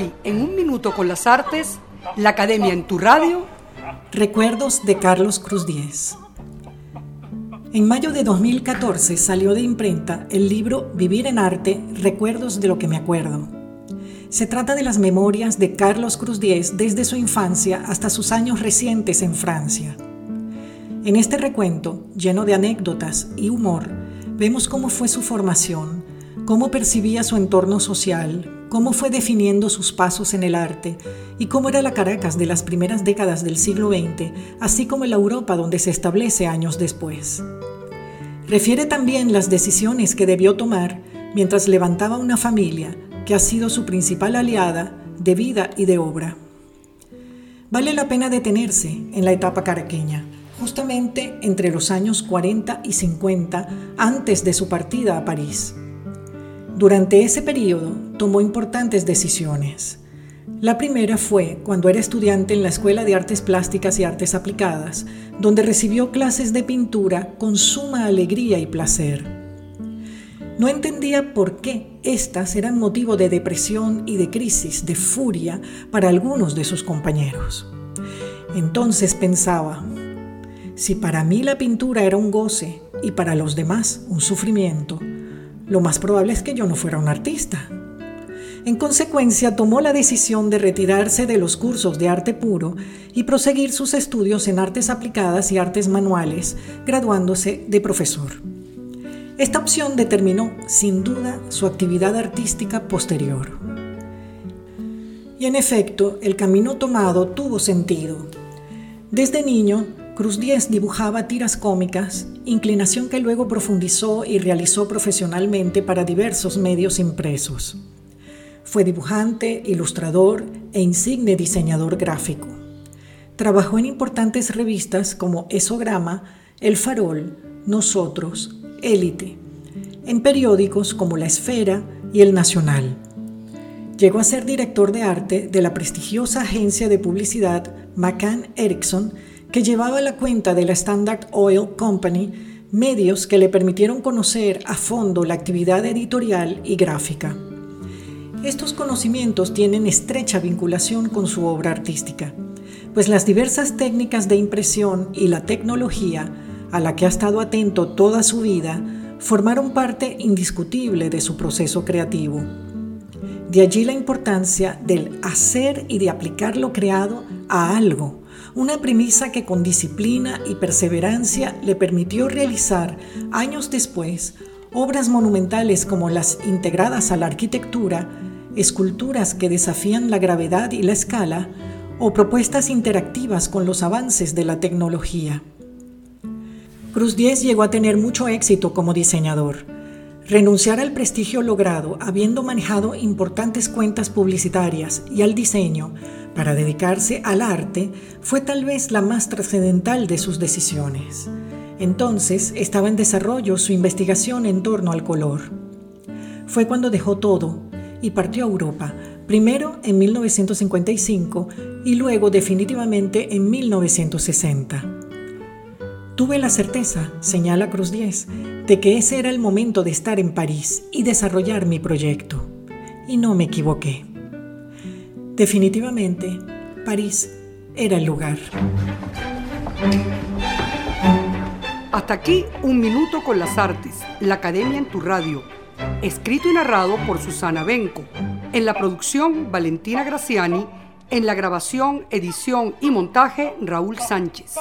Hoy, en un minuto con las artes, la Academia en tu radio. Recuerdos de Carlos Cruz Diez. En mayo de 2014 salió de imprenta el libro Vivir en Arte, Recuerdos de lo que me acuerdo. Se trata de las memorias de Carlos Cruz Diez desde su infancia hasta sus años recientes en Francia. En este recuento, lleno de anécdotas y humor, vemos cómo fue su formación, cómo percibía su entorno social, cómo fue definiendo sus pasos en el arte y cómo era la Caracas de las primeras décadas del siglo XX, así como la Europa donde se establece años después. Refiere también las decisiones que debió tomar mientras levantaba una familia que ha sido su principal aliada de vida y de obra. Vale la pena detenerse en la etapa caraqueña justamente entre los años 40 y 50 antes de su partida a París. Durante ese periodo tomó importantes decisiones. La primera fue cuando era estudiante en la Escuela de Artes Plásticas y Artes Aplicadas, donde recibió clases de pintura con suma alegría y placer. No entendía por qué éstas eran motivo de depresión y de crisis, de furia para algunos de sus compañeros. Entonces pensaba, si para mí la pintura era un goce y para los demás un sufrimiento, lo más probable es que yo no fuera un artista. En consecuencia, tomó la decisión de retirarse de los cursos de arte puro y proseguir sus estudios en artes aplicadas y artes manuales, graduándose de profesor. Esta opción determinó, sin duda, su actividad artística posterior. Y en efecto, el camino tomado tuvo sentido. Desde niño, Cruz Diez dibujaba tiras cómicas, inclinación que luego profundizó y realizó profesionalmente para diversos medios impresos. Fue dibujante, ilustrador e insigne diseñador gráfico. Trabajó en importantes revistas como Esograma, El Farol, Nosotros, Élite, en periódicos como La Esfera y El Nacional. Llegó a ser director de arte de la prestigiosa agencia de publicidad McCann Erickson que llevaba la cuenta de la Standard Oil Company medios que le permitieron conocer a fondo la actividad editorial y gráfica. Estos conocimientos tienen estrecha vinculación con su obra artística, pues las diversas técnicas de impresión y la tecnología a la que ha estado atento toda su vida formaron parte indiscutible de su proceso creativo. De allí la importancia del hacer y de aplicar lo creado a algo una premisa que con disciplina y perseverancia le permitió realizar años después obras monumentales como las integradas a la arquitectura, esculturas que desafían la gravedad y la escala, o propuestas interactivas con los avances de la tecnología. Cruz Diez llegó a tener mucho éxito como diseñador. Renunciar al prestigio logrado, habiendo manejado importantes cuentas publicitarias y al diseño, para dedicarse al arte fue tal vez la más trascendental de sus decisiones. Entonces estaba en desarrollo su investigación en torno al color. Fue cuando dejó todo y partió a Europa, primero en 1955 y luego definitivamente en 1960. Tuve la certeza, señala Cruz Diez, de que ese era el momento de estar en París y desarrollar mi proyecto. Y no me equivoqué. Definitivamente, París era el lugar. Hasta aquí un minuto con las artes, la Academia en tu radio. Escrito y narrado por Susana Benco. En la producción, Valentina Graciani. En la grabación, edición y montaje, Raúl Sánchez.